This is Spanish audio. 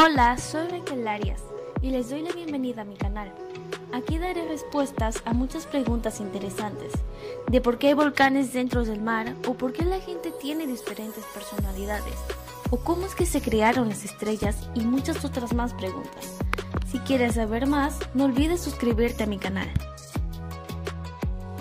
Hola, soy Raquel Arias y les doy la bienvenida a mi canal. Aquí daré respuestas a muchas preguntas interesantes, de por qué hay volcanes dentro del mar o por qué la gente tiene diferentes personalidades, o cómo es que se crearon las estrellas y muchas otras más preguntas. Si quieres saber más, no olvides suscribirte a mi canal.